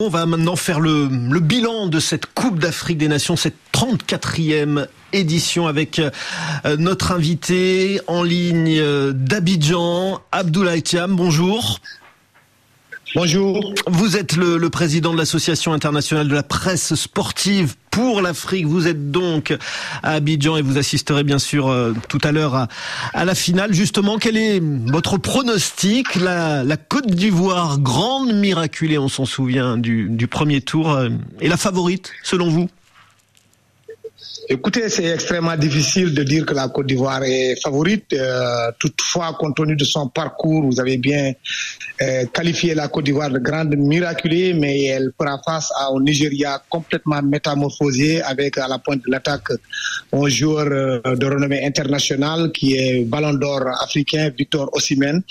On va maintenant faire le, bilan de cette Coupe d'Afrique des Nations, cette 34e édition avec euh, notre invité en ligne euh, d'Abidjan, Abdoulaye Thiam. Bonjour. Bonjour. Vous êtes le, président de l'Association internationale de la presse sportive pour l'Afrique. Vous êtes donc à Abidjan et vous assisterez bien sûr euh, tout à l'heure à, la finale. Justement, quel est votre pronostic? La, Côte d'Ivoire, grande miraculée, on s'en souvient, du, premier tour, euh, est la favorite selon vous? Écoutez, c'est extrêmement difficile de dire que la Côte d'Ivoire est favorite. Euh, toutefois, compte tenu de son parcours, vous avez bien euh, qualifié la Côte d'Ivoire de grande miraculée, mais elle fera face à un Nigeria complètement métamorphosé avec à la pointe de l'attaque un joueur euh, de renommée internationale qui est Ballon d'Or africain, Victor Osimhen,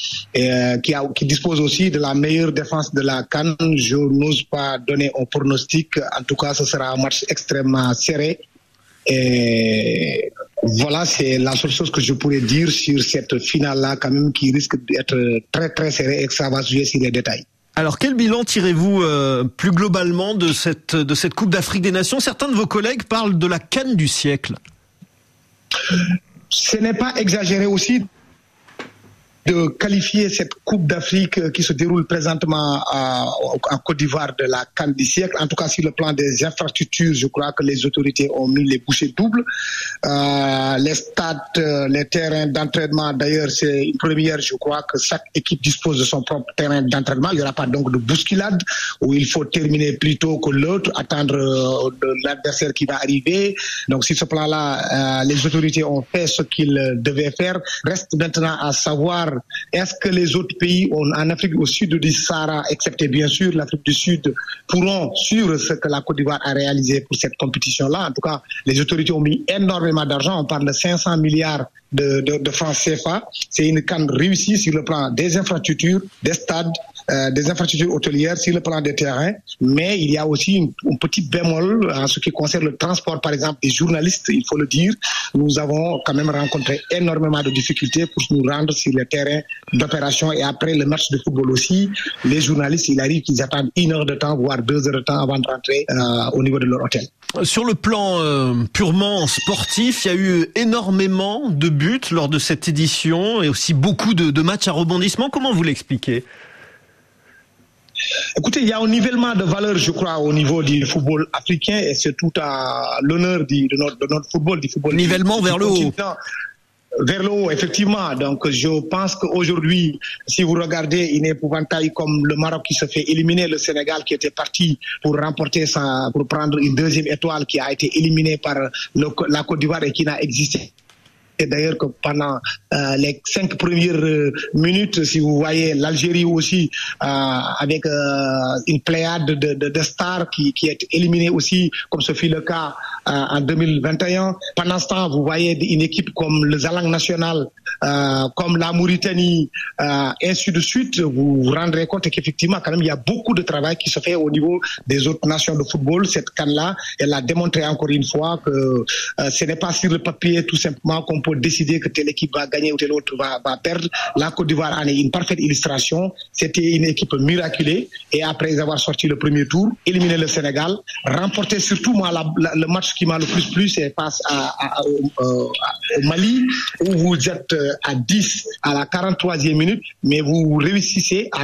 qui dispose aussi de la meilleure défense de la Cannes. Je n'ose pas donner un pronostic. En tout cas, ce sera un match extrêmement serré et voilà, c'est la seule chose que je pourrais dire sur cette finale-là, quand même, qui risque d'être très, très serrée et que ça va jouer sur les détails. Alors, quel bilan tirez-vous euh, plus globalement de cette, de cette Coupe d'Afrique des Nations? Certains de vos collègues parlent de la canne du siècle. Ce n'est pas exagéré aussi de qualifier cette Coupe d'Afrique qui se déroule présentement en Côte d'Ivoire de la Cannes du siècle. En tout cas, sur le plan des infrastructures, je crois que les autorités ont mis les bouchées doubles. Euh, les stades, euh, les terrains d'entraînement, d'ailleurs, c'est une première, je crois que chaque équipe dispose de son propre terrain d'entraînement. Il n'y aura pas donc de bousculade où il faut terminer plus tôt que l'autre, attendre euh, l'adversaire qui va arriver. Donc, sur ce plan-là, les autorités ont fait ce qu'ils devaient faire. Reste maintenant à savoir est-ce que les autres pays en Afrique au sud du Sahara, excepté bien sûr l'Afrique du Sud, pourront suivre ce que la Côte d'Ivoire a réalisé pour cette compétition-là En tout cas, les autorités ont mis énormément d'argent. On parle de 500 milliards de, de francs CFA. C'est une canne réussie sur le plan des infrastructures, des stades, euh, des infrastructures hôtelières sur le plan des terrains, mais il y a aussi une, un petit bémol en ce qui concerne le transport, par exemple, des journalistes, il faut le dire. Nous avons quand même rencontré énormément de difficultés pour nous rendre sur les terrains d'opération et après le match de football aussi, les journalistes, il arrive qu'ils attendent une heure de temps, voire deux heures de temps avant de rentrer euh, au niveau de leur hôtel. Sur le plan euh, purement sportif, il y a eu énormément de buts lors de cette édition et aussi beaucoup de, de matchs à rebondissement. Comment vous l'expliquez? Écoutez, il y a un nivellement de valeur, je crois, au niveau du football africain et c'est tout à l'honneur de notre, de notre football, du football. Nivellement vers le haut. Vers le haut, effectivement. Donc, je pense qu'aujourd'hui, si vous regardez une épouvantail comme le Maroc qui se fait éliminer, le Sénégal qui était parti pour remporter sa, pour prendre une deuxième étoile qui a été éliminée par la Côte d'Ivoire et qui n'a existé et d'ailleurs que pendant euh, les cinq premières euh, minutes, si vous voyez l'Algérie aussi euh, avec une pléiade de, de, de, stars qui, qui est éliminée aussi, comme ce fut le cas en 2021. Pendant ce temps, vous voyez une équipe comme le Zalang national, comme la Mauritanie, ainsi de suite. Vous vous rendrez compte qu'effectivement, quand même, il y a beaucoup de travail qui se fait au niveau des autres nations de football. Cette canne-là, elle a démontré encore une fois que ce n'est pas sur le papier tout simplement qu'on pour décider que telle équipe va gagner ou telle autre va, perdre. La Côte d'Ivoire en est une parfaite illustration. C'était une équipe miraculée et après avoir sorti le premier tour, éliminer le Sénégal, remporter surtout moi le match qui m'a le plus plu, c'est face à, euh, au Mali où vous êtes euh, à 10 à la 43e minute, mais vous réussissez à,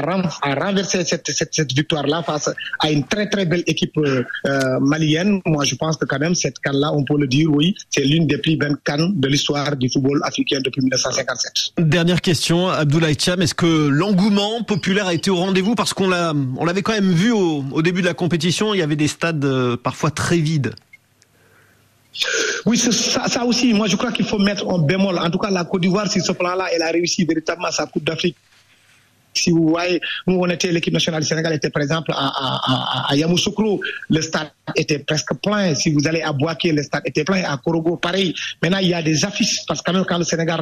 renverser cette victoire-là face à une très très belle équipe euh, malienne. Moi, je pense que quand même cette canne-là, on peut le dire, oui, c'est l'une des plus belles cannes de l'histoire du football africain depuis 1957. Dernière question, Abdoulaye Cham, est-ce que l'engouement populaire a été au rendez-vous? Parce qu'on l'a, on l'avait quand même vu au, au, début de la compétition, il y avait des stades euh, parfois très vides. Oui, ça, ça aussi, moi je crois qu'il faut mettre un bémol. En tout cas, la Côte d'Ivoire, sur ce plan-là, elle a réussi véritablement sa Coupe d'Afrique si vous voyez, nous on était l'équipe nationale du Sénégal était par exemple à, à, Yamoussoukro, le stade était presque plein. Si vous allez à Boaké, le stade était plein. À Korogo, pareil. Maintenant il y a des affiches parce que quand le Sénégal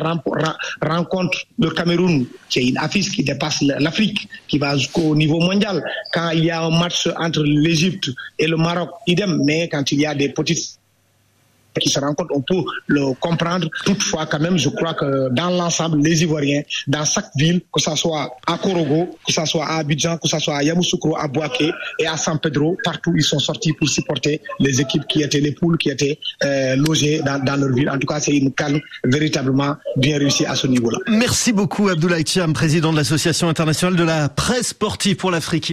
rencontre le Cameroun, qui est une affiche qui dépasse l'Afrique, qui va jusqu'au niveau mondial. Quand il y a un match entre l'Égypte et le Maroc, idem. Mais quand il y a des petites se rencontrent, on peut le comprendre. Toutefois, quand même, je crois que dans l'ensemble, les Ivoiriens, dans chaque ville, que ce soit à Korogo, que ce soit à Abidjan, que ce soit à Yamoussoukro, à Boaké et à San Pedro, partout ils sont sortis pour supporter les équipes qui étaient les poules qui étaient euh, logées dans, dans, leur ville. En tout cas, c'est une calme véritablement bien réussie à ce niveau-là. Merci beaucoup Abdoulaye Thiam, président de l'Association internationale de la presse sportive pour l'Afrique.